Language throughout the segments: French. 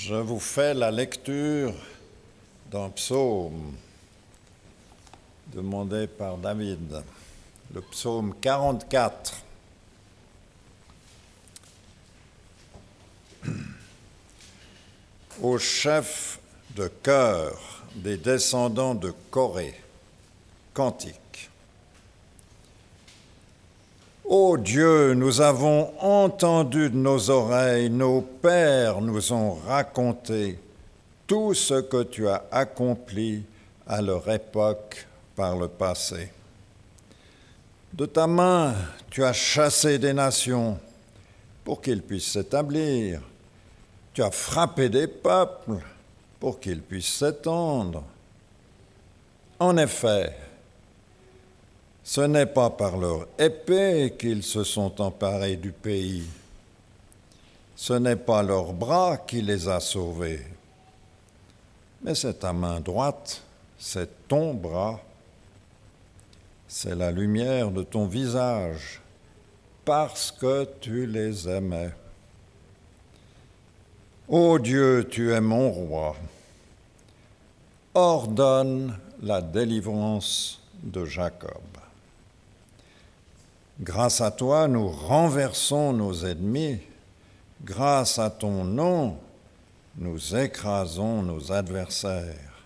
Je vous fais la lecture d'un psaume demandé par David, le psaume 44. Au chef de chœur des descendants de Corée, cantique. Ô Dieu, nous avons entendu de nos oreilles, nos pères nous ont raconté tout ce que tu as accompli à leur époque par le passé. De ta main, tu as chassé des nations pour qu'ils puissent s'établir. Tu as frappé des peuples pour qu'ils puissent s'étendre. En effet, ce n'est pas par leur épée qu'ils se sont emparés du pays. Ce n'est pas leur bras qui les a sauvés. Mais c'est ta main droite, c'est ton bras, c'est la lumière de ton visage, parce que tu les aimais. Ô Dieu, tu es mon roi. Ordonne la délivrance de Jacob. Grâce à toi, nous renversons nos ennemis. Grâce à ton nom, nous écrasons nos adversaires.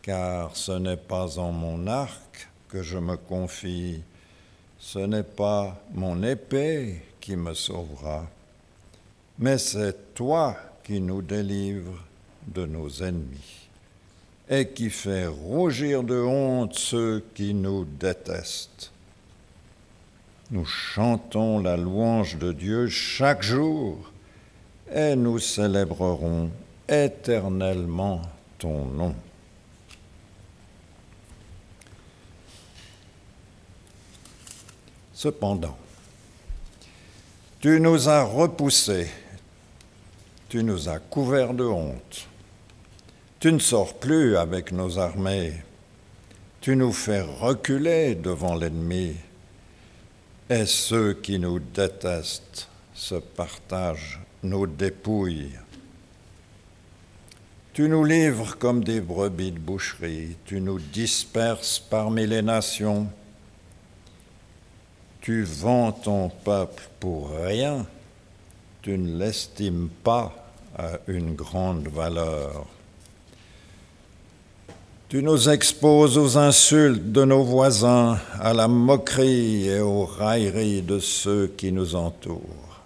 Car ce n'est pas en mon arc que je me confie, ce n'est pas mon épée qui me sauvera, mais c'est toi qui nous délivres de nos ennemis et qui fait rougir de honte ceux qui nous détestent. Nous chantons la louange de Dieu chaque jour et nous célébrerons éternellement ton nom. Cependant, tu nous as repoussés, tu nous as couverts de honte, tu ne sors plus avec nos armées, tu nous fais reculer devant l'ennemi et ceux qui nous détestent se partagent nos dépouilles. Tu nous livres comme des brebis de boucherie, tu nous disperses parmi les nations, tu vends ton peuple pour rien, tu ne l'estimes pas à une grande valeur. Tu nous exposes aux insultes de nos voisins, à la moquerie et aux railleries de ceux qui nous entourent.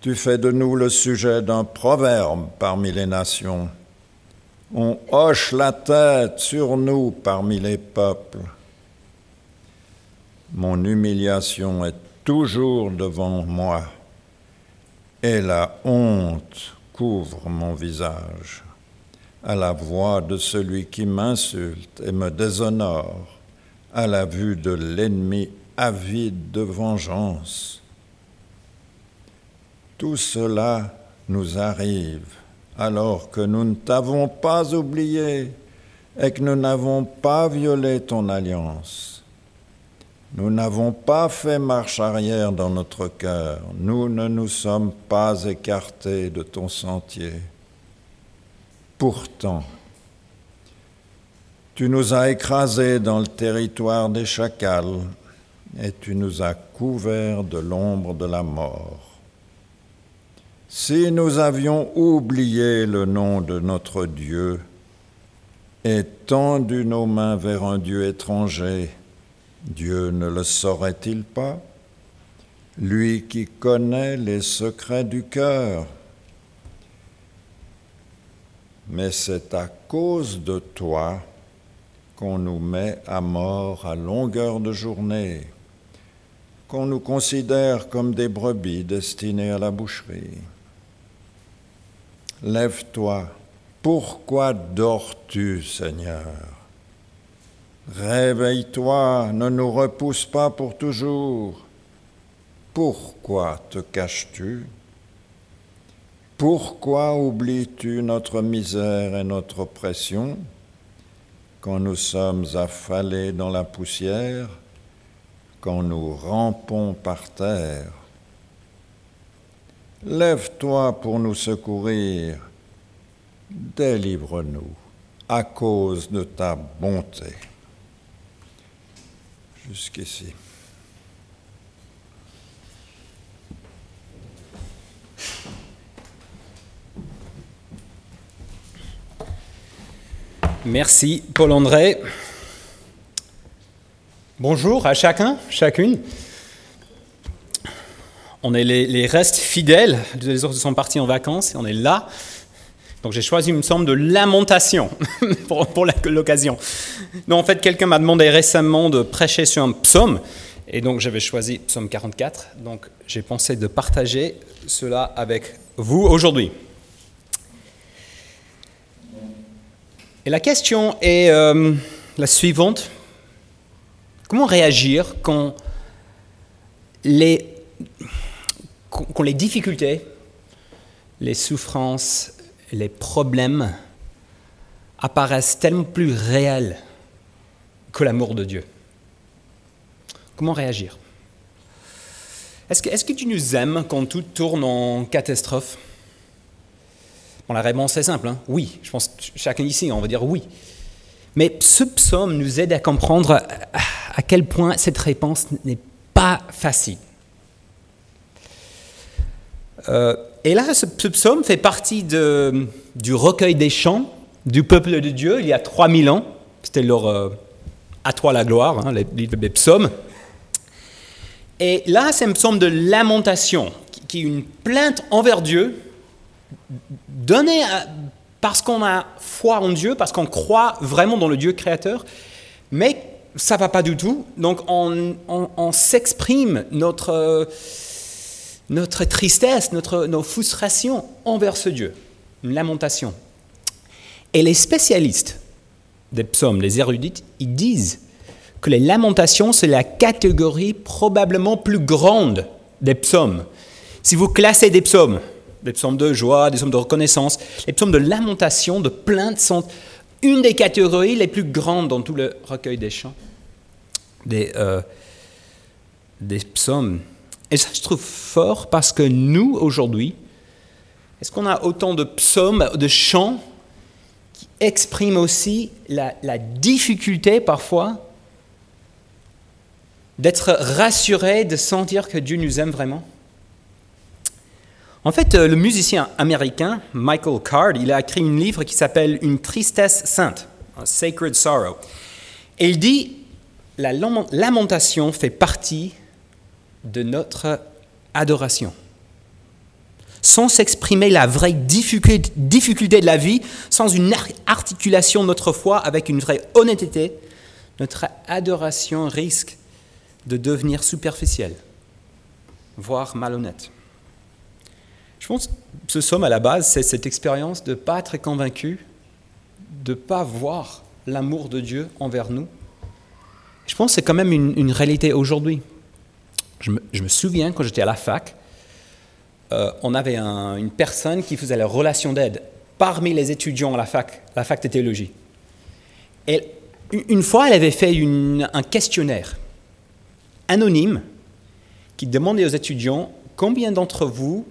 Tu fais de nous le sujet d'un proverbe parmi les nations. On hoche la tête sur nous parmi les peuples. Mon humiliation est toujours devant moi et la honte couvre mon visage à la voix de celui qui m'insulte et me déshonore, à la vue de l'ennemi avide de vengeance. Tout cela nous arrive alors que nous ne t'avons pas oublié et que nous n'avons pas violé ton alliance. Nous n'avons pas fait marche arrière dans notre cœur, nous ne nous sommes pas écartés de ton sentier. Pourtant, tu nous as écrasés dans le territoire des chacals et tu nous as couverts de l'ombre de la mort. Si nous avions oublié le nom de notre Dieu et tendu nos mains vers un Dieu étranger, Dieu ne le saurait-il pas? Lui qui connaît les secrets du cœur mais c'est à cause de toi qu'on nous met à mort à longueur de journée, qu'on nous considère comme des brebis destinées à la boucherie. Lève-toi, pourquoi dors-tu, Seigneur? Réveille-toi, ne nous repousse pas pour toujours. Pourquoi te caches-tu? Pourquoi oublies-tu notre misère et notre oppression quand nous sommes affalés dans la poussière, quand nous rampons par terre? Lève-toi pour nous secourir. Délivre-nous à cause de ta bonté. Jusqu'ici. Merci Paul-André. Bonjour à chacun, chacune. On est les, restes fidèles, les autres sont partis en vacances et on est là. Donc j'ai choisi, une me de lamentation pour, pour l'occasion. Donc en fait, quelqu'un m'a demandé récemment de prêcher sur un psaume et donc j'avais choisi psaume 44. Donc j'ai pensé de partager cela avec vous aujourd'hui. Et la question est euh, la suivante. Comment réagir quand les, difficultés, les souffrances, les problèmes apparaissent tellement plus réels que l'amour de Dieu? Comment réagir? Est-ce que, est que, tu nous aimes quand tout tourne en catastrophe? La réponse est simple, hein. oui. Je pense que chacun ici, on va dire oui. Mais ce psaume nous aide à comprendre à quel point cette réponse n'est pas facile. Euh, et là, ce, psaume fait partie du recueil des chants du peuple de Dieu il y a 3000 ans. C'était leur euh, toi la gloire, hein, les, les, psaumes. Et là, c'est un psaume de lamentation, qui est une plainte envers Dieu donné parce qu'on a foi en Dieu, parce qu'on croit vraiment dans le Dieu créateur, mais ça va pas du tout. Donc on, s'exprime notre, notre tristesse, notre, nos frustrations envers ce Dieu, une lamentation. Et les spécialistes des psaumes, les érudites, ils disent que les lamentations, c'est la catégorie probablement plus grande des psaumes. Si vous classez des psaumes, des psaumes de joie, des psaumes de reconnaissance, les psaumes de lamentation, de plainte sont une des catégories les plus grandes dans tout le recueil des chants, des, euh, psaumes. Et ça, je trouve fort parce que nous, aujourd'hui, est-ce qu'on a autant de psaumes, de chants qui expriment aussi la, la difficulté parfois d'être rassuré, de sentir que Dieu nous aime vraiment? En fait, euh, le musicien américain Michael Card, il a écrit un livre qui s'appelle Une tristesse sainte, Sacred Sorrow. Et il dit, la lamentation fait partie de notre adoration. Sans s'exprimer la vraie difficulté de la vie, sans une articulation de notre foi avec une vraie honnêteté, notre adoration risque de devenir superficielle, voire malhonnête. Je pense que ce somme, à la base, c'est cette expérience de ne pas être convaincu, de ne pas voir l'amour de Dieu envers nous. Je pense que c'est quand même une, réalité aujourd'hui. Je me, souviens, quand j'étais à la fac, euh, on avait une personne qui faisait la relation d'aide parmi les étudiants à la fac, la fac de théologie. Une fois, elle avait fait un questionnaire anonyme qui demandait aux étudiants combien d'entre vous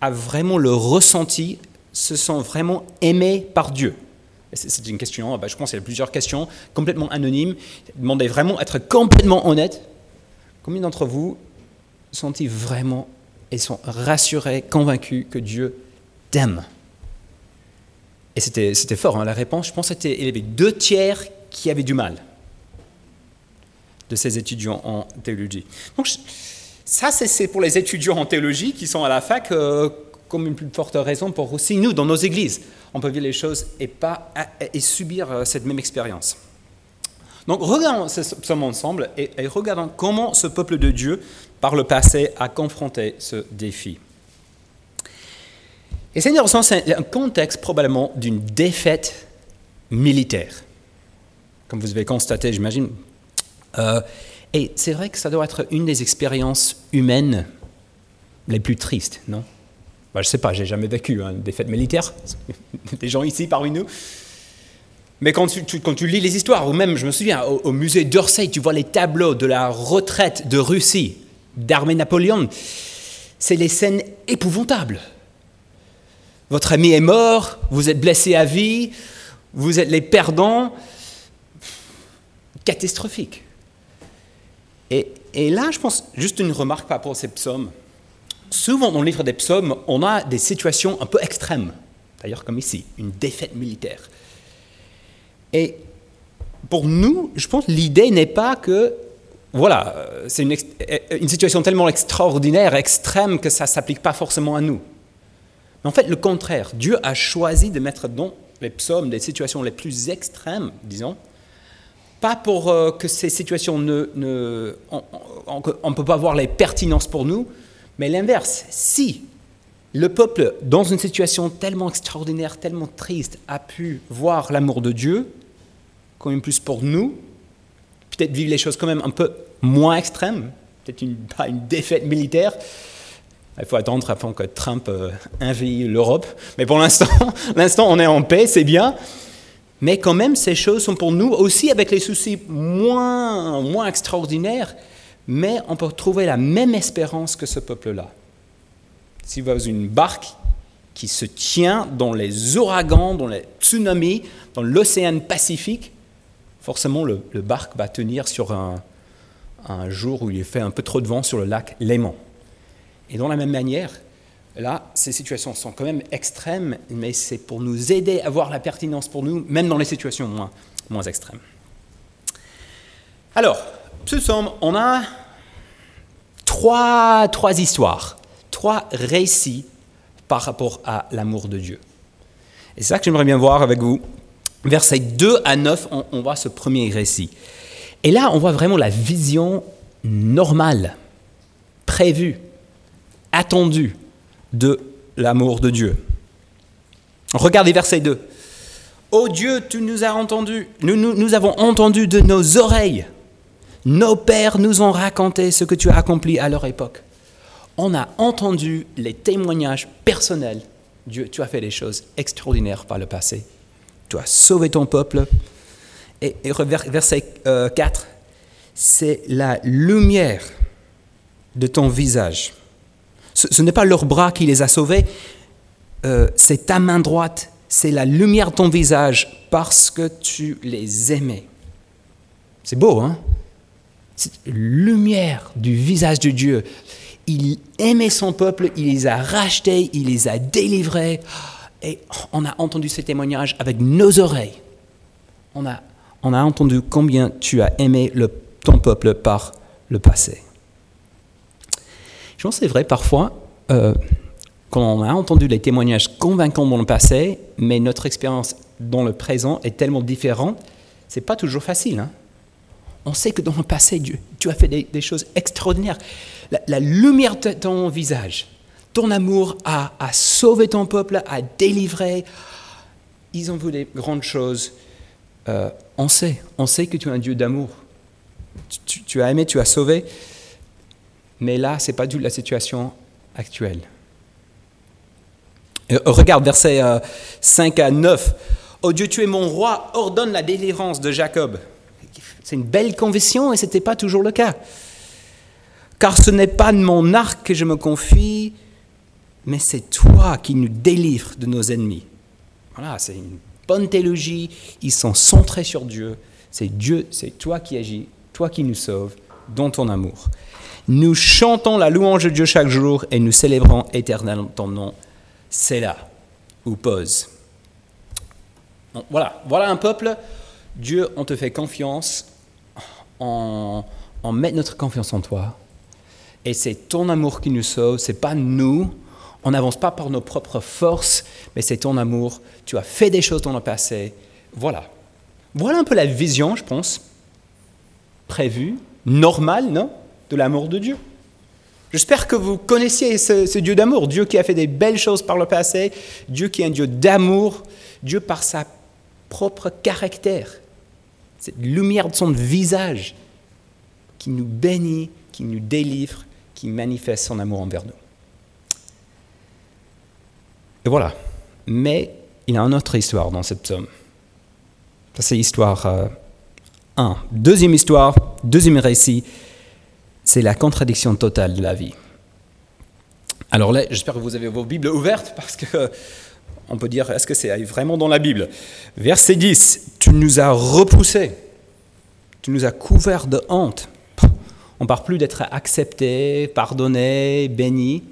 a vraiment le ressenti, se sent vraiment aimé par Dieu C'est une question, bah, je pense qu'il y a plusieurs questions, complètement anonymes. Demandez vraiment être complètement honnête. Combien d'entre vous sont-ils vraiment et sont rassurés, convaincus que Dieu t'aime? Et c'était fort, hein, la réponse, je pense qu'il y avait deux tiers qui avaient du mal de ces étudiants en théologie. Donc, ça, c'est pour les étudiants en théologie qui sont à la fac euh, comme une plus forte raison pour aussi nous, dans nos églises, on peut vivre les choses et, subir euh, cette même expérience. Donc regardons ce psaume ensemble et, regardons comment ce peuple de Dieu, par le passé, a confronté ce défi. Et Seigneur, c'est un contexte probablement d'une défaite militaire, comme vous avez constaté, j'imagine. Euh, et c'est vrai que ça doit être une des expériences humaines les plus tristes, non? Bah, Je ne sais pas, j'ai jamais vécu hein, des fêtes militaires, des gens ici parmi nous. Mais quand tu, quand tu, lis les histoires, ou même, je me souviens, au, musée d'Orsay, tu vois les tableaux de la retraite de Russie, d'armée Napoléon. c'est les scènes épouvantables. Votre ami est mort, vous êtes blessé à vie, vous êtes les perdants. Catastrophique. Et, là, je pense, juste une remarque par rapport à ces psaumes. Souvent, dans le livre des psaumes, on a des situations un peu extrêmes. D'ailleurs, comme ici, une défaite militaire. Et pour nous, je pense, l'idée n'est pas que, voilà, c'est une, une, situation tellement extraordinaire, extrême, que ça ne s'applique pas forcément à nous. Mais en fait, le contraire. Dieu a choisi de mettre dans les psaumes des situations les plus extrêmes, disons, pas pour euh, que ces situations ne... on ne peut pas voir les pertinences pour nous, mais l'inverse. Si le peuple, dans une situation tellement extraordinaire, tellement triste, a pu voir l'amour de Dieu, quand même plus pour nous, peut-être vivre les choses quand même un peu moins extrêmes, peut-être une, pas une défaite militaire, il faut attendre avant que Trump euh, l'Europe. Mais pour l'instant, l'instant, on est en paix, c'est bien. Mais quand même, ces choses sont pour nous aussi avec les soucis moins, moins extraordinaires, mais on peut trouver la même espérance que ce peuple-là. Si vous avez une barque qui se tient dans les ouragans, dans les tsunamis, dans l'océan Pacifique, forcément le, barque va tenir sur un, jour où il fait un peu trop de vent sur le lac Léman. Et de la même manière, là, ces situations sont quand même extrêmes, mais c'est pour nous aider à voir la pertinence pour nous, même dans les situations moins, moins extrêmes. Alors, ce somme, on a trois, trois histoires, trois récits par rapport à l'amour de Dieu. Et c'est ça que j'aimerais bien voir avec vous. Versets 2 à 9, on, voit ce premier récit. Et là, on voit vraiment la vision normale, prévue, attendu de l'amour de Dieu. Regardez verset 2. Ô Dieu, tu nous as entendus, nous, nous, avons entendu de nos oreilles. Nos pères nous ont raconté ce que tu as accompli à leur époque. On a entendu les témoignages personnels. Dieu, tu as fait des choses extraordinaires par le passé. Tu as sauvé ton peuple. Et, et verset euh, 4, c'est la lumière de ton visage ce, n'est pas leur bras qui les a sauvés, euh, c'est ta main droite, c'est la lumière de ton visage parce que tu les aimais. C'est beau, hein? Lumière du visage de Dieu. Il aimait son peuple, il les a rachetés, il les a délivrés. Et on a entendu ces témoignages avec nos oreilles. On a, entendu combien tu as aimé ton peuple par le passé. Je pense que c'est vrai parfois, euh, quand on a entendu les témoignages convaincants dans le passé, mais notre expérience dans le présent est tellement différente, c'est pas toujours facile. Hein. on sait que dans le passé, Dieu, tu as fait des, choses extraordinaires. La, lumière de ton visage, ton amour a, sauvé ton peuple, a délivré. Ils ont vu des grandes choses. Euh, on sait, on sait que tu es un Dieu d'amour. Tu, tu, as aimé, tu as sauvé. Mais là, ce n'est pas du tout la situation actuelle. Euh, regarde verset 5 euh, à 9. Oh Dieu, tu es mon roi, ordonne la délivrance de Jacob. C'est une belle confession et ce n'était pas toujours le cas. Car ce n'est pas de mon arc que je me confie, mais c'est toi qui nous délivres de nos ennemis. Voilà, c'est une bonne théologie. Ils sont centrés sur Dieu. C'est Dieu, c'est toi qui agis, toi qui nous sauves dans ton amour. Nous chantons la louange de Dieu chaque jour et nous célébrons éternellement ton nom. C'est là où pose. voilà, voilà un peuple. Dieu, on te fait confiance. On, on met notre confiance en toi. Et c'est ton amour qui nous sauve. C'est pas nous. On n'avance pas par nos propres forces, mais c'est ton amour. Tu as fait des choses dans le passé. Voilà. Voilà un peu la vision, je pense, prévue, normale, non? De l'amour de Dieu. J'espère que vous connaissiez ce, Dieu d'amour, Dieu qui a fait des belles choses par le passé, Dieu qui est un Dieu d'amour, Dieu par sa propre caractère, cette lumière de son visage qui nous bénit, qui nous délivre, qui manifeste son amour envers nous. Et voilà. Mais il y a une autre histoire dans cette psaume. Ça, c'est l'histoire 1. Euh, deuxième histoire, deuxième récit, c'est la contradiction totale de la vie. Alors là, j'espère que vous avez vos Bibles ouvertes parce que on peut dire, est-ce que c'est vraiment dans la Bible? Verset 10, tu nous as repoussés, tu nous as couverts de honte. On parle plus d'être accepté, pardonné, béni.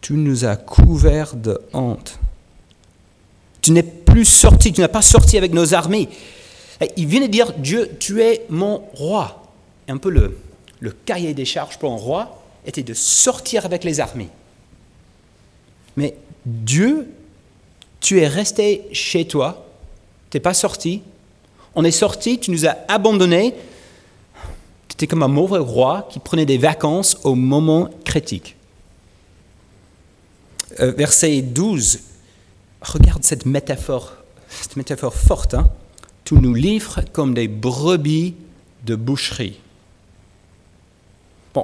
Tu nous as couverts de honte. Tu n'es plus sorti, tu n'as pas sorti avec nos armées. il vient de dire, Dieu, tu es mon roi. un peu le, le cahier des charges pour un roi était de sortir avec les armées. Mais Dieu, tu es resté chez toi, tu n'es pas sorti. On est sorti, tu nous as abandonnés. Tu étais comme un mauvais roi qui prenait des vacances au moment critique. Euh, verset 12, regarde cette métaphore, cette métaphore forte. Hein. Tu nous livres comme des brebis de boucherie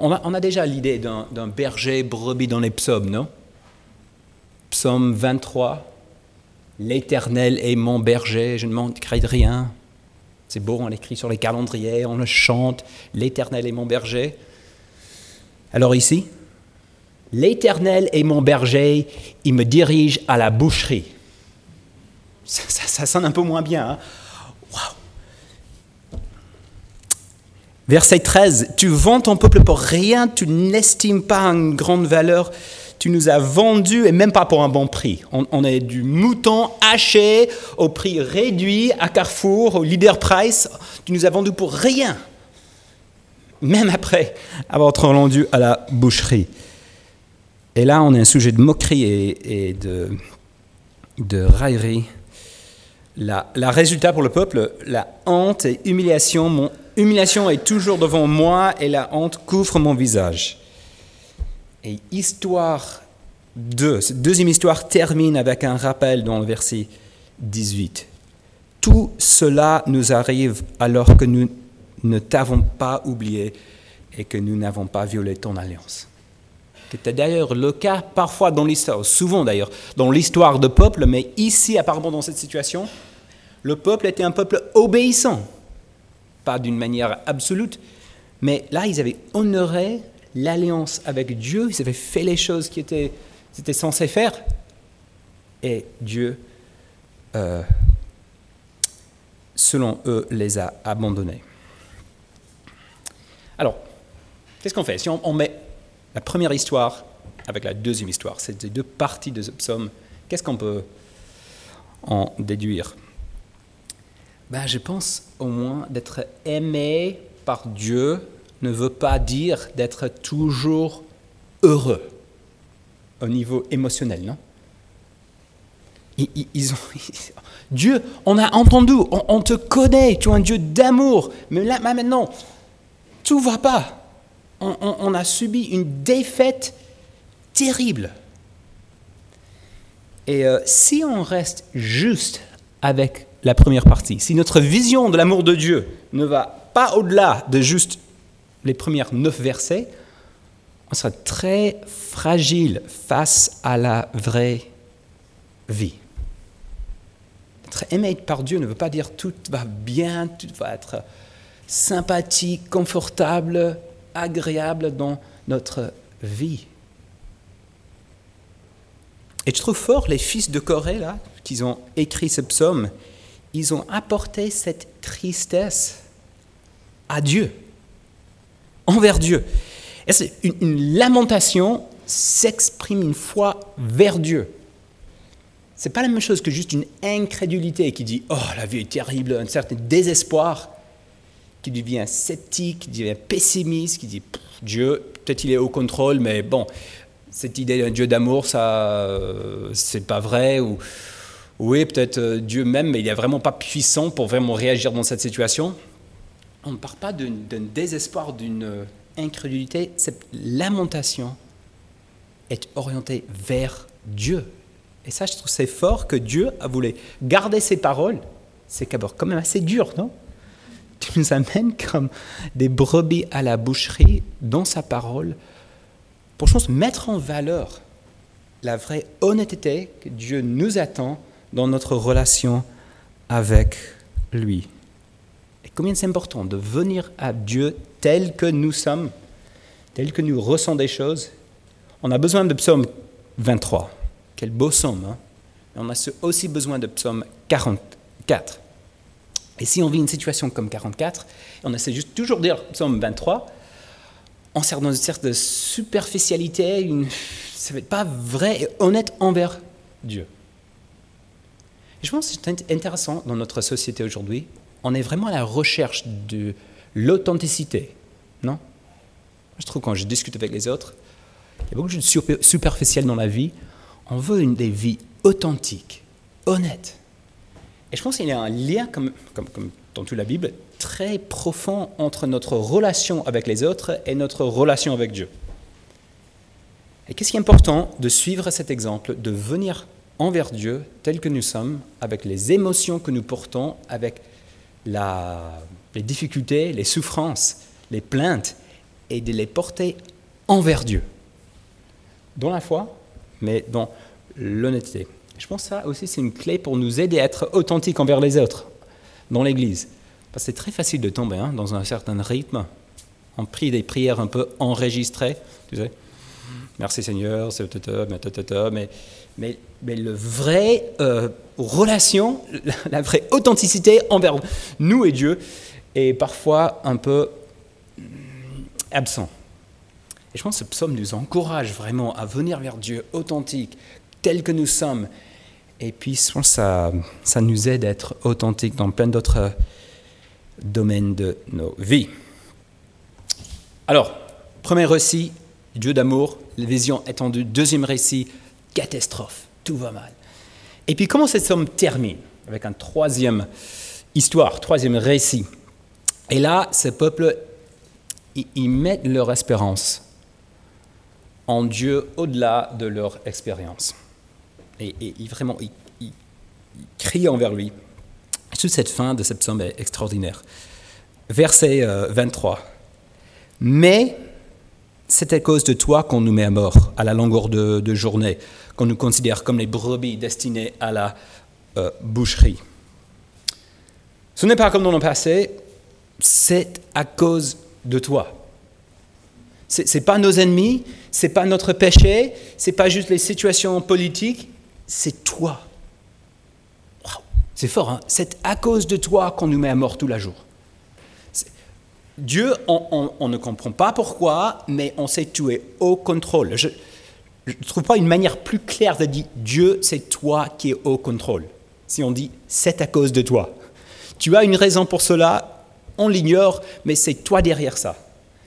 on, a, déjà l'idée d'un berger brebis dans les psaumes, non? Psaume 23, L'Éternel est mon berger, je ne manquerai de rien. C'est beau, on l'écrit sur les calendriers, on le chante, L'Éternel est mon berger. Alors ici, L'Éternel est mon berger, il me dirige à la boucherie. Ça, sonne un peu moins bien. Hein Verset 13, tu vends ton peuple pour rien, tu n'estimes pas une grande valeur, tu nous as vendus et même pas pour un bon prix. On, est du mouton haché au prix réduit à Carrefour, au leader price, tu nous as vendus pour rien, même après avoir été vendu à la boucherie. Et là, on est un sujet de moquerie et, de, raillerie. La, résultat pour le peuple, la honte et humiliation m'ont humiliation est toujours devant moi et la honte couvre mon visage. Et histoire 2, cette deuxième histoire termine avec un rappel dans le verset 18. Tout cela nous arrive alors que nous ne t'avons pas oublié et que nous n'avons pas violé ton alliance. C'était d'ailleurs le cas parfois dans l'histoire, souvent d'ailleurs, dans l'histoire de peuple, mais ici apparemment dans cette situation, le peuple était un peuple obéissant pas d'une manière absolue, mais là, ils avaient honoré l'alliance avec Dieu, ils avaient fait les choses qu'ils étaient, censés faire, et Dieu, euh, selon eux, les a abandonnés. Alors, qu'est-ce qu'on fait? Si on, met la première histoire avec la deuxième histoire, c'est ces deux parties de ce psaume, qu'est-ce qu'on peut en déduire? Ben, Je pense au moins d'être aimé par Dieu ne veut pas dire d'être toujours heureux au niveau émotionnel, non? Dieu, on a entendu, on, te connaît, tu es un Dieu d'amour, mais là maintenant, tout va pas. On, a subi une défaite terrible. Et euh, si on reste juste avec la première partie. Si notre vision de l'amour de Dieu ne va pas au-delà de juste les premières neuf versets, on sera très fragile face à la vraie vie. Être aimé par Dieu ne veut pas dire tout va bien, tout va être sympathique, confortable, agréable dans notre vie. Et je trouve fort les fils de Corée, là, qui ont écrit ce psaume, ils ont apporté cette tristesse à Dieu, envers Dieu. Et c'est une, lamentation s'exprime une foi vers Dieu. C'est pas la même chose que juste une incrédulité qui dit oh la vie est terrible, un certain désespoir, qui devient sceptique, qui devient pessimiste, qui dit Dieu peut-être il est au contrôle, mais bon cette idée d'un Dieu d'amour ça euh, c'est pas vrai ou oui, peut-être euh, Dieu même, mais il n'est vraiment pas puissant pour vraiment réagir dans cette situation. On ne parle pas d'un désespoir, d'une euh, incrédulité. Cette lamentation est orientée vers Dieu. Et ça, je trouve c'est fort que Dieu a voulu garder ses paroles. C'est quand même assez dur, non? Tu nous amènes comme des brebis à la boucherie dans sa parole pour, je pense, mettre en valeur la vraie honnêteté que Dieu nous attend dans notre relation avec lui. Et combien c'est important de venir à Dieu tel que nous sommes, tel que nous ressentons des choses. On a besoin de psaume 23. Quel beau psaume. Hein Mais on a aussi besoin de psaume 44. Et si on vit une situation comme 44, on essaie juste toujours de dire psaume 23, on sert dans une de superficialité, ça ne va pas vrai et honnête envers Dieu. Et je pense que c'est intéressant dans notre société aujourd'hui. On est vraiment à la recherche de l'authenticité, non? Je trouve quand je discute avec les autres, il y a beaucoup de choses superficielles dans la vie. On veut des vies authentiques, honnêtes. Et je pense qu'il y a un lien, comme, comme dans toute la Bible, très profond entre notre relation avec les autres et notre relation avec Dieu. Et qu'est-ce qui est important de suivre cet exemple, de venir envers Dieu tel que nous sommes, avec les émotions que nous portons, avec les difficultés, les souffrances, les plaintes, et de les porter envers Dieu. Dans la foi, mais dans l'honnêteté. Je pense que ça aussi, c'est une clé pour nous aider à être authentiques envers les autres dans l'Église. Parce que c'est très facile de tomber hein, dans un certain rythme. On prie des prières un peu enregistrées, tu sais. Merci Seigneur, mais, mais, mais le vrai euh, relation, la vraie authenticité envers nous et Dieu est parfois un peu mm, absent. Et je pense que ce psaume nous encourage vraiment à venir vers Dieu authentique, tel que nous sommes. Et puis, je pense que ça, nous aide à être authentiques dans plein d'autres domaines de nos vies. Alors, premier récit, Dieu d'amour, la vision étendue. Deuxième récit, catastrophe, tout va mal. Et puis comment cette somme termine Avec un troisième histoire, troisième récit? Et là, ce peuple, ils mettent leur espérance en Dieu au-delà de leur expérience. Et, vraiment, ils, crient envers lui. Toute cette fin de cette somme est extraordinaire. Verset 23. Euh, Mais c'est à cause de toi qu'on nous met à mort à la longueur de, journée, qu'on nous considère comme les brebis destinées à la euh, boucherie. Ce n'est pas comme dans le passé, c'est à cause de toi. Ce n'est pas nos ennemis, c'est pas notre péché, c'est pas juste les situations politiques, c'est toi. C'est fort, hein c'est à cause de toi qu'on nous met à mort tous les jours. Dieu, on, ne comprend pas pourquoi, mais on sait que tu es au contrôle. Je ne trouve pas une manière plus claire de dire Dieu, c'est toi qui es au contrôle. Si on dit c'est à cause de toi. Tu as une raison pour cela, on l'ignore, mais c'est toi derrière ça.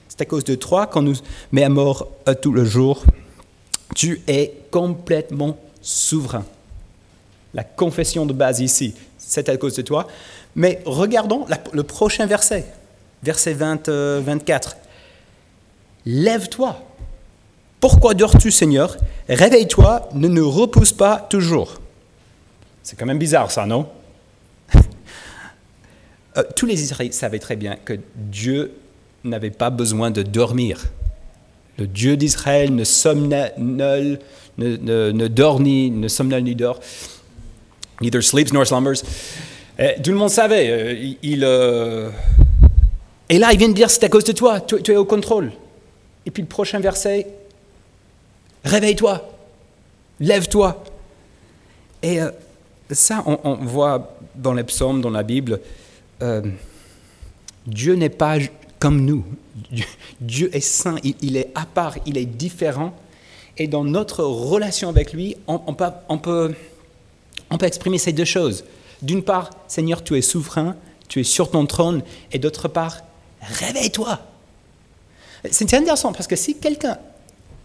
C'est à cause de toi qu'on nous met à mort euh, tout le jour. Tu es complètement souverain. La confession de base ici, c'est à cause de toi. Mais regardons le prochain verset verset 20, 24. Euh, Lève-toi. Pourquoi dors-tu, Seigneur? Réveille-toi, ne nous repousse pas toujours. C'est quand même bizarre, ça, non? Euh, Tous les Israélites savaient très bien que Dieu n'avait pas besoin de dormir. Le Dieu d'Israël ne somnole, ne, ne, dort ni, ne somnole ni dort. Neither sleeps nor slumbers. tout le monde savait. Euh, il, et là, il vient de dire, c'est à cause de toi, tu, es au contrôle. Et puis le prochain verset, réveille-toi, lève-toi. Et euh, ça, on, voit dans les psaumes, dans la Bible, euh, Dieu n'est pas comme nous. Dieu est saint, il, est à part, il est différent. Et dans notre relation avec lui, on, peut, exprimer ces deux choses. D'une part, Seigneur, tu es souverain, tu es sur ton trône. Et d'autre part, réveille-toi. C'est intéressant parce que si quelqu'un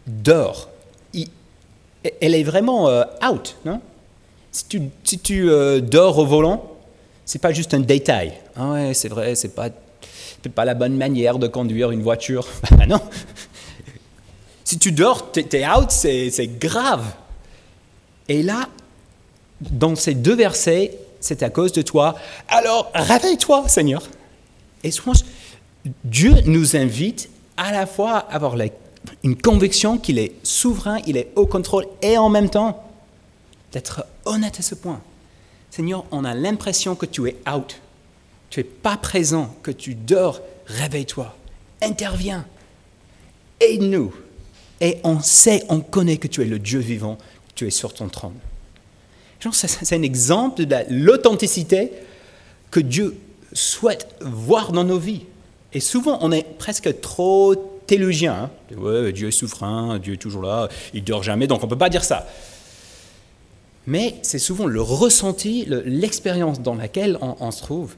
dort, elle est vraiment euh, out, non? Si tu, si tu euh, dors au volant, c'est pas juste un détail. Ah ouais, c'est vrai, c'est pas, pas la bonne manière de conduire une voiture. Ah non. Si tu dors, tu es out, c'est grave. Et là, dans ces deux versets, c'est à cause de toi. Alors, réveille-toi, Seigneur. Et pense, Dieu nous invite à la fois à avoir une conviction qu'il est souverain, il est au contrôle, et en même temps d'être honnête à ce point. Seigneur, on a l'impression que tu es out, tu n'es pas présent, que tu dors, réveille-toi, interviens, aide-nous. Et on sait, on connaît que tu es le Dieu vivant, que tu es sur ton trône. C'est un exemple de l'authenticité que Dieu souhaite voir dans nos vies. Et souvent, on est presque trop théologien. Hein. Dieu est souverain, Dieu est toujours là, il dort jamais, donc on ne peut pas dire ça. Mais c'est souvent le ressenti, l'expérience dans laquelle on, se trouve.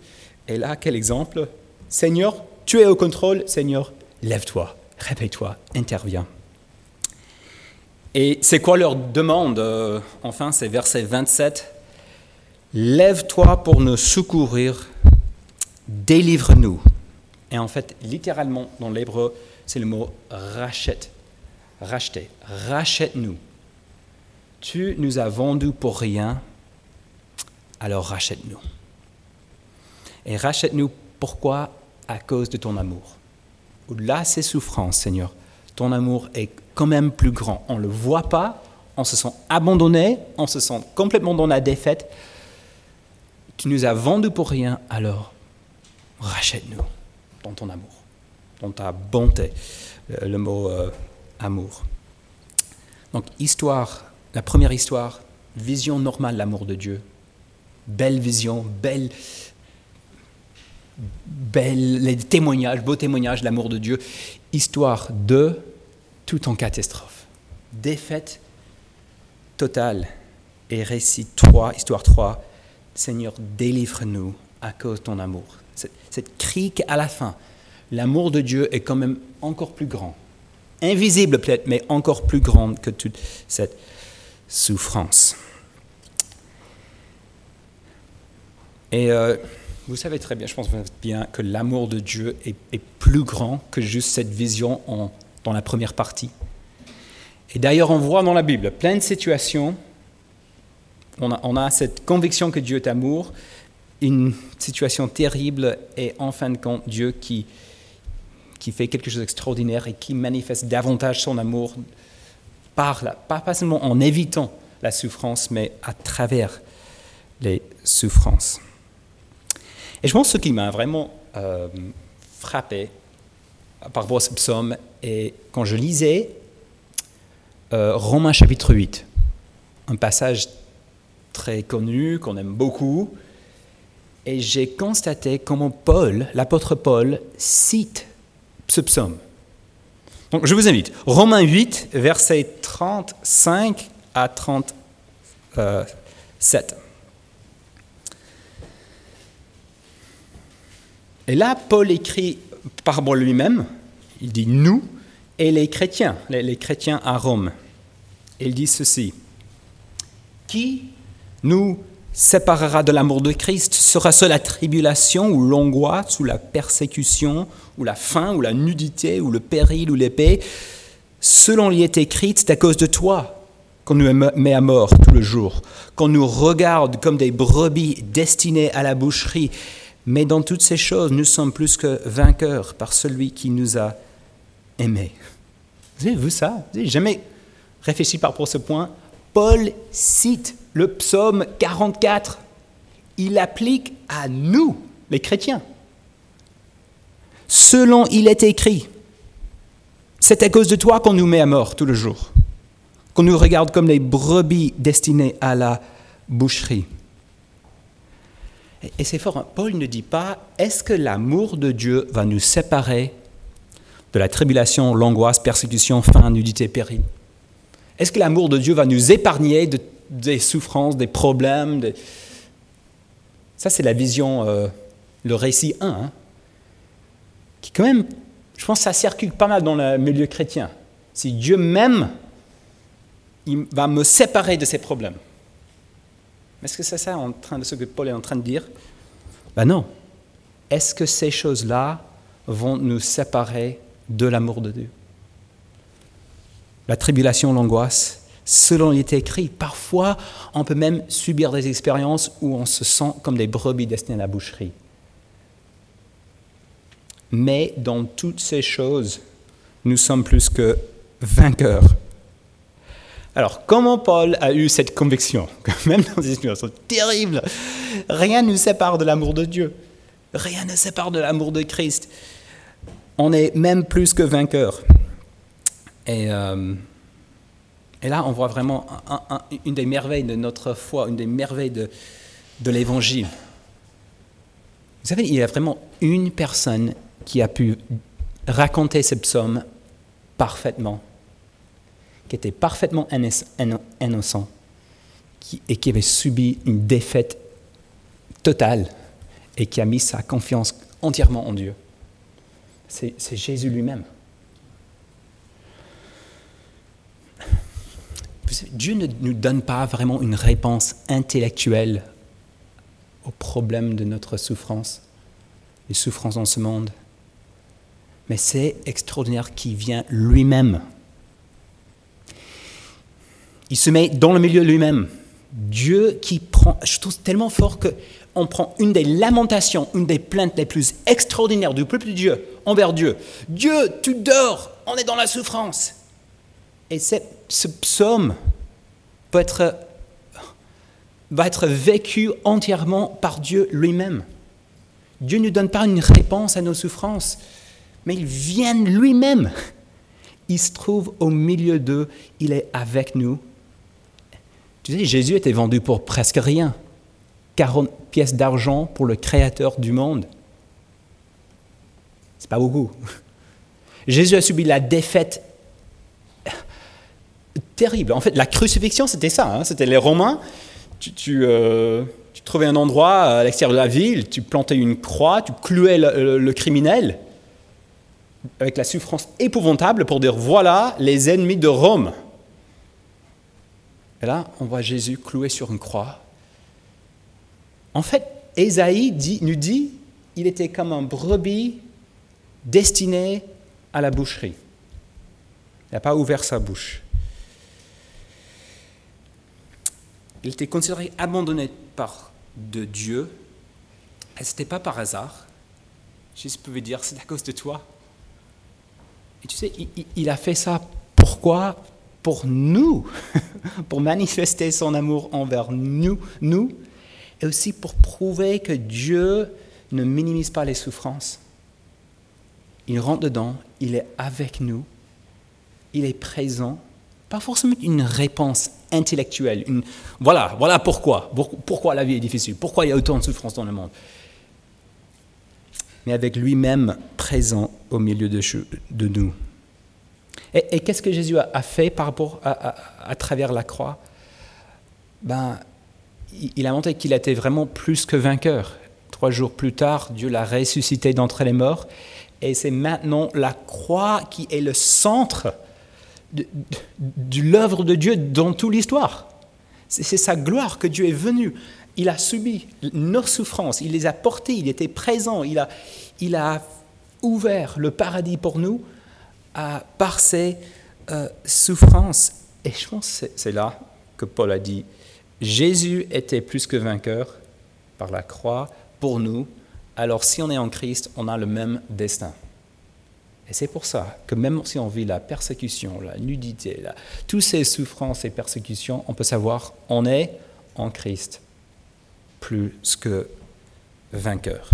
Et là, quel exemple? Seigneur, tu es au contrôle, Seigneur, lève-toi, réveille-toi, interviens. Et c'est quoi leur demande euh, Enfin, c'est verset 27. Lève-toi pour nous secourir, délivre-nous. Et en fait, littéralement, dans l'hébreu, c'est le mot rachète. Racheter. Rachète-nous. Tu nous as vendus pour rien, alors rachète-nous. Et rachète-nous pourquoi? À cause de ton amour. Au-delà de ces souffrances, Seigneur, ton amour est quand même plus grand. On ne le voit pas, on se sent abandonné, on se sent complètement dans la défaite. Tu nous as vendus pour rien, alors rachète-nous dans ton amour, dans ta bonté, euh, le mot euh, amour. Donc histoire, la première histoire, vision normale de l'amour de Dieu, belle vision, belle, belle, les témoignages, beaux témoignages de l'amour de Dieu. Histoire 2, tout en catastrophe. Défaite totale. Et récit 3, histoire 3, Seigneur, délivre-nous à cause de ton amour. Cette, cette cri qu'à la fin, l'amour de Dieu est quand même encore plus grand. Invisible peut-être, mais encore plus grand que toute cette souffrance. Et euh, vous savez très bien, je pense bien, que l'amour de Dieu est, plus grand que juste cette vision en, dans la première partie. Et d'ailleurs, on voit dans la Bible plein de situations, on a cette conviction que Dieu est amour, une situation terrible et en fin de compte, Dieu qui, qui fait quelque chose d'extraordinaire et qui manifeste davantage son amour par là, pas, pas seulement en évitant la souffrance, mais à travers les souffrances. Et je pense que ce qui m'a vraiment euh, frappé par rapport à ce psaume, et quand je lisais euh, Romains chapitre 8, un passage très connu, qu'on aime beaucoup, et j'ai constaté comment Paul, l'apôtre Paul, cite ce psaume. Donc je vous invite, Romains 8, versets 35 à 37. Et là, Paul écrit par lui-même, il dit nous et les chrétiens, les, chrétiens à Rome. il dit ceci Qui nous séparera de l'amour de Christ Sera-ce la tribulation ou l'angoisse ou la persécution ou la faim ou la nudité ou le péril ou l'épée Selon l'y est écrit, c'est à cause de toi qu'on nous met à mort tout le jour, qu'on nous regarde comme des brebis destinées à la boucherie. Mais dans toutes ces choses, nous sommes plus que vainqueurs par celui qui nous a aimés. Vous avez vu ça? Vous n'avez jamais réfléchi par à ce point? Paul cite le psaume 44. Il applique à nous, les chrétiens. Selon il est écrit, c'est à cause de toi qu'on nous met à mort tout le jour, qu'on nous regarde comme des brebis destinées à la boucherie. Et c'est fort, hein. Paul ne dit pas, est-ce que l'amour de Dieu va nous séparer de la tribulation, l'angoisse, persécution, faim, nudité, péril? Est-ce que l'amour de Dieu va nous épargner des souffrances, des problèmes Ça, c'est la vision, euh, le récit 1, hein, qui quand même, je pense que ça circule pas mal dans le milieu chrétien. Si Dieu m'aime, il va me séparer de ces problèmes. Est-ce que c'est ça en train de ce que Paul est en train de dire? Ben non. Est-ce que ces choses-là vont nous séparer de l'amour de Dieu? La tribulation, l'angoisse, selon il est écrit, parfois on peut même subir des expériences où on se sent comme des brebis destinées à la boucherie. Mais dans toutes ces choses, nous sommes plus que vainqueurs alors, comment Paul a eu cette conviction même dans des situations terribles, rien ne nous sépare de l'amour de Dieu, rien ne sépare de l'amour de Christ. On est même plus que vainqueur. Et, euh, et là, on voit vraiment un- un- une des merveilles de notre foi, une des merveilles de, l'Évangile. Vous savez, il y a vraiment une personne qui a pu raconter ce psaume parfaitement, qui était parfaitement inno- inno- innocent et qui avait subi une défaite totale et qui a mis sa confiance entièrement en Dieu. C'est Jésus lui-même. Vous savez, Dieu ne nous donne pas vraiment une réponse intellectuelle au problème de notre souffrance, les souffrances dans ce monde. Mais c'est extraordinaire qu'il vient lui-même. Il se met dans le milieu lui-même. Dieu qui prend, je trouve tellement fort que on prend une des lamentations, une des plaintes les plus extraordinaires du peuple de Dieu envers Dieu. Dieu, tu dors, on est dans la souffrance. Et ce psaume être, va être vécu entièrement par Dieu lui-même. Dieu ne donne pas une réponse à nos souffrances, mais il vient lui-même. Il se trouve au milieu d'eux, il est avec nous. Tu sais, Jésus était vendu pour presque rien. 40 pièces d'argent pour le créateur du monde. C'est pas beaucoup. Jésus a subi la défaite terrible. En fait, la crucifixion, c'était ça. hein. C'était les Romains. Tu, euh, tu trouvais un endroit à l'extérieur de la ville, tu plantais une croix, tu clouais le, criminel avec la souffrance épouvantable pour dire voilà les ennemis de Rome. Et là, on voit Jésus cloué sur une croix. En fait, Ésaïe nous dit il était comme un brebis destiné à la boucherie. Il n'a pas ouvert sa bouche. Il était considéré abandonné par de Dieu. Et ce n'était pas par hasard. Jésus pouvait dire c'est à cause de toi. Et tu sais, il, il- a fait ça pourquoi? Pour nous, pour manifester son amour envers nous, nous, et aussi pour prouver que Dieu ne minimise pas les souffrances. Il rentre dedans, il est avec nous, il est présent, pas forcément une réponse intellectuelle, voilà, voilà pourquoi, pour- pourquoi la vie est difficile, pourquoi il y a autant de souffrances dans le monde, mais avec lui-même présent au milieu de, nous. Et, qu'est-ce que Jésus a, fait à, travers la croix? Ben, il a montré qu'il était vraiment plus que vainqueur. Trois jours plus tard, Dieu l'a ressuscité d'entre les morts. Et c'est maintenant la croix qui est le centre de, l'œuvre de Dieu dans toute l'histoire. C'est sa gloire que Dieu est venu. Il a subi nos souffrances, il les a portées, il était présent, il a, il a ouvert le paradis pour nous par ses euh, souffrances. Et je pense que c'est là que Paul a dit, Jésus était plus que vainqueur par la croix pour nous, alors si on est en Christ, on a le même destin. Et c'est pour ça que même si on vit la persécution, la nudité, la- toutes ces souffrances et persécutions, on peut savoir on est en Christ plus que vainqueur.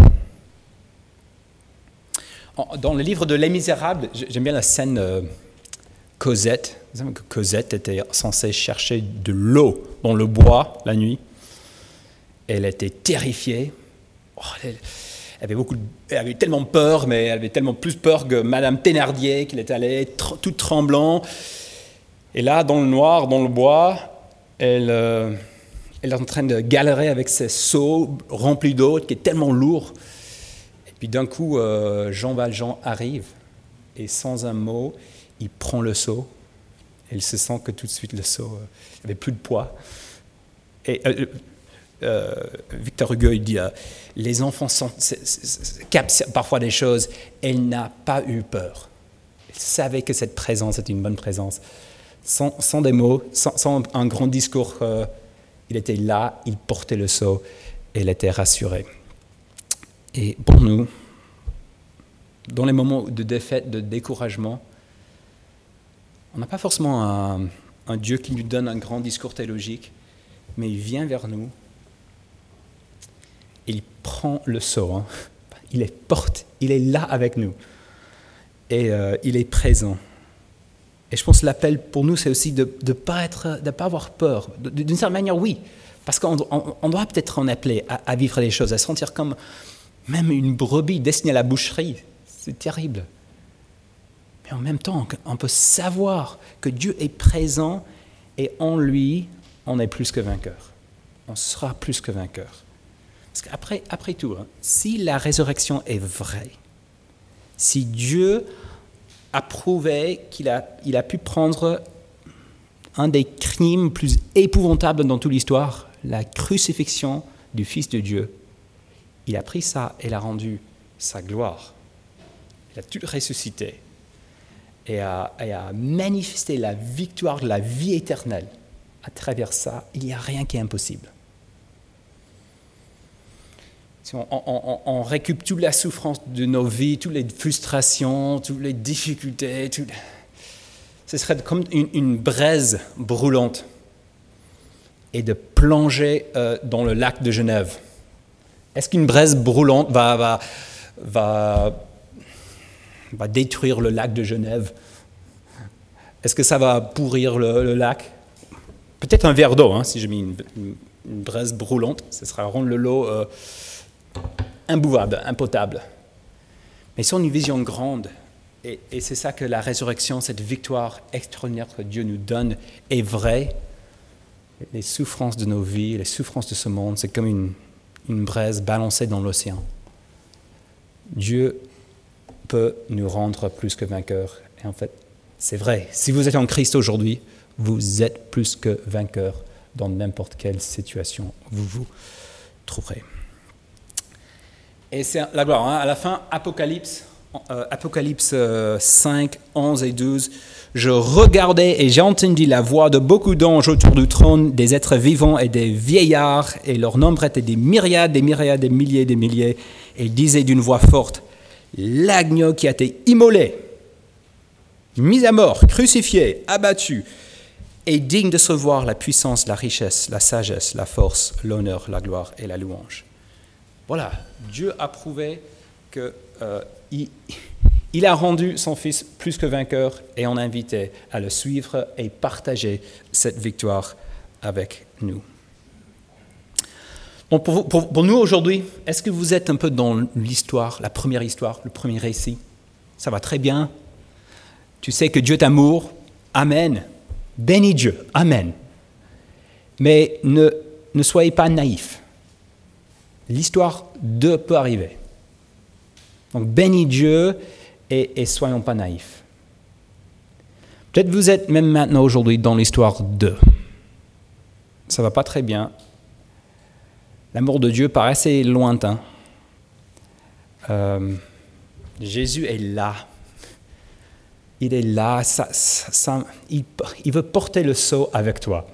Dans le livre de Les Misérables, j'aime bien la scène euh, Cosette. Cosette était censée chercher de l'eau dans le bois la nuit. Elle était terrifiée. Oh, elle avait beaucoup, tellement peur, mais elle avait tellement plus peur que Madame Thénardier, qu'elle est allée tr- toute tremblant. Et là, dans le noir, dans le bois, elle, euh, elle est en train de galérer avec ses seaux remplis d'eau, qui est tellement lourd. Et puis d'un coup, euh, Jean Valjean arrive, et sans un mot, il prend le seau. Elle se sent que tout de suite le seau euh, avait plus de poids. Et euh, Victor Hugo il dit euh, les enfants sont, captent parfois des choses. Elle n'a pas eu peur. Elle savait que cette présence était une bonne présence. Sans, des mots, sans, un grand discours, euh, il était là, il portait le seau, elle était rassurée. Et pour nous, dans les moments de défaite, de découragement, on n'a pas forcément un, Dieu qui nous donne un grand discours théologique, mais il vient vers nous, il prend le seau, hein. il est porte, il est là avec nous, et euh, il est présent. Et je pense que l'appel pour nous, c'est aussi de ne pas, avoir peur. D'une certaine manière, oui, parce qu'on on, doit peut-être en appeler à, à, vivre les choses, à sentir comme même une brebis destinée à la boucherie. C'est terrible. Mais en même temps, on peut savoir que Dieu est présent et en lui, on est plus que vainqueur. On sera plus que vainqueur. Après tout, hein, si la résurrection est vraie, si Dieu a prouvé qu'il a, il a pu prendre un des crimes plus épouvantables dans toute l'histoire, la crucifixion du Fils de Dieu, il a pris ça et l'a rendu sa gloire. Il a tout ressuscité et a, et a manifesté la victoire de la vie éternelle. À travers ça, il n'y a rien qui est impossible. Si on, récupère toute la souffrance de nos vies, toutes les frustrations, toutes les difficultés, ce serait comme une, braise brûlante et de plonger euh, dans le lac de Genève. Est-ce qu'une braise brûlante va, détruire le lac de Genève? Est-ce que ça va pourrir le, lac? Peut-être un verre d'eau, hein, si je mets une, braise brûlante, ce sera rendre le lot euh, imbuvable, impotable. Mais c'est une vision grande. Et, c'est ça que la résurrection, cette victoire extraordinaire que Dieu nous donne, est vraie. Les souffrances de nos vies, les souffrances de ce monde, c'est comme une, braise balancée dans l'océan. Dieu peut nous rendre plus que vainqueurs. Et en fait, c'est vrai. Si vous êtes en Christ aujourd'hui, vous êtes plus que vainqueur dans n'importe quelle situation vous vous trouverez. Et c'est la gloire. Hein. À la fin, Apocalypse, euh, Apocalypse 5, euh, 11 et 12. Je regardais et j'ai entendu la voix de beaucoup d'anges autour du trône, des êtres vivants et des vieillards, et leur nombre était des myriades, des myriades, des milliers, des milliers, et ils disaient d'une voix forte L'agneau qui a été immolé, mis à mort, crucifié, abattu, est digne de se voir la puissance, la richesse, la sagesse, la force, l'honneur, la gloire et la louange. Voilà, Dieu a prouvé qu'il euh, il a rendu son Fils plus que vainqueur et on invitait à le suivre et partager cette victoire avec nous. pour, nous aujourd'hui, est-ce que vous êtes un peu dans l'histoire, la première histoire, le premier récit? Ça va très bien. Tu sais que Dieu est amour. Amen. Bénis Dieu. Amen. Mais ne soyez pas naïfs l'histoire de peut arriver. Donc bénis Dieu et, soyons pas naïfs. Peut-être vous êtes même maintenant aujourd'hui dans l'histoire de. Ça va pas très bien. L'amour de Dieu paraît assez lointain. Euh, Jésus est là. Il est là. il, veut porter le seau avec toi.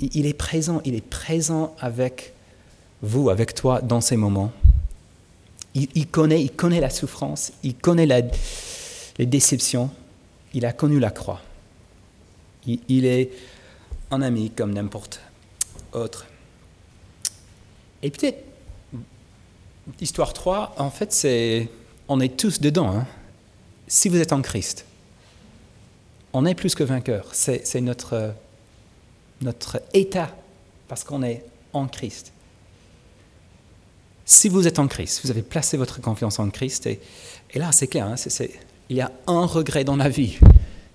Il, il est présent. Il est présent avec vous, avec toi, dans ces moments. Il, connaît, il connaît la souffrance, il connaît les déceptions, il a connu la croix. Il, est un ami comme n'importe autre. Et peut-être, histoire 3, en fait, c'est, on est tous dedans. Hein. Si vous êtes en Christ, on est plus que vainqueur. C'est, notre, notre état, parce qu'on est en Christ. Si vous êtes en Christ, vous avez placé votre confiance en Christ, et, là c'est clair, hein, il y a un regret dans la vie,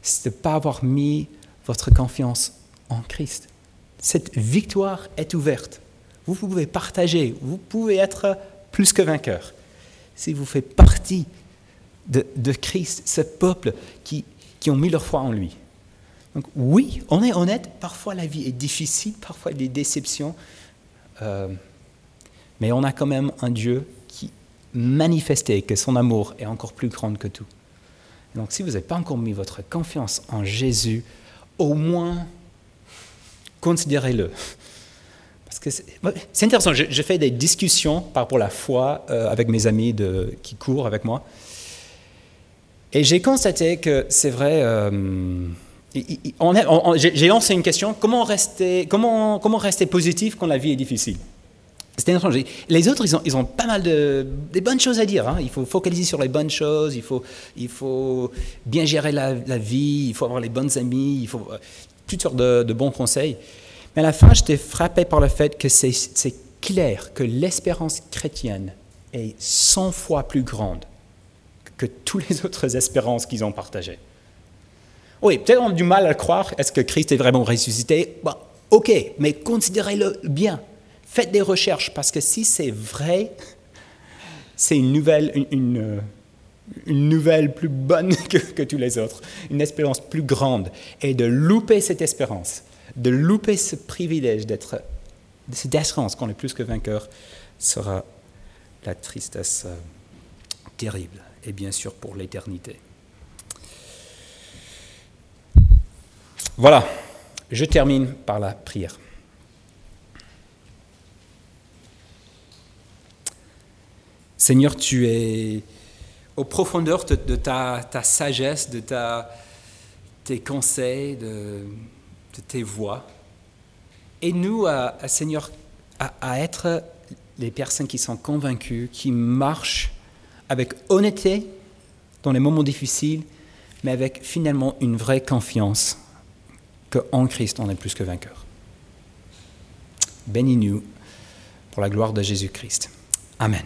c'est de ne pas avoir mis votre confiance en Christ. Cette victoire est ouverte. Vous pouvez partager, vous pouvez être plus que vainqueur. Si vous faites partie de, Christ, ce peuple qui, qui ont mis leur foi en lui. Donc oui, on est honnête, parfois la vie est difficile, parfois il y a des déceptions. Euh, mais on a quand même un Dieu qui manifestait que son amour est encore plus grand que tout. Donc si vous n'avez pas encore mis votre confiance en Jésus, au moins considérez-le. Parce que c'est intéressant, j'ai fait des discussions par rapport à la foi euh, avec mes amis qui courent avec moi. Et j'ai constaté que c'est vrai, euh, j'ai lancé une question, comment rester positif quand la vie est difficile? C'était étrange. Les autres, ils ont, pas mal de bonnes choses à dire. hein. Il faut focaliser sur les bonnes choses, il faut, bien gérer la, vie, il faut avoir les bonnes amies, il faut euh, toutes sortes de, bons conseils. Mais à la fin, j'étais frappé par le fait que c'est clair que l'espérance chrétienne est 100 fois plus grande que toutes les autres espérances qu'ils ont partagées. Oui, peut-être on a du mal à croire. Est-ce que Christ est vraiment ressuscité? Bon, Ok, mais considérez-le bien. Faites des recherches, parce que si c'est vrai, c'est une nouvelle, une, euh, nouvelle plus bonne que, que tous les autres, une espérance plus grande. Et de louper cette espérance, de louper ce privilège d'être, cette assurance qu'on est plus que vainqueur, sera la tristesse euh, terrible, et bien sûr pour l'éternité. Voilà, je termine par la prière. Seigneur, tu es aux profondeurs de, ta, sagesse, de tes conseils, de, tes voix. Et nous, à, Seigneur, à, à être les personnes qui sont convaincues, qui marchent avec honnêteté dans les moments difficiles, mais avec finalement une vraie confiance qu'en Christ, on est plus que vainqueur. Bénis-nous pour la gloire de Jésus-Christ. Amen.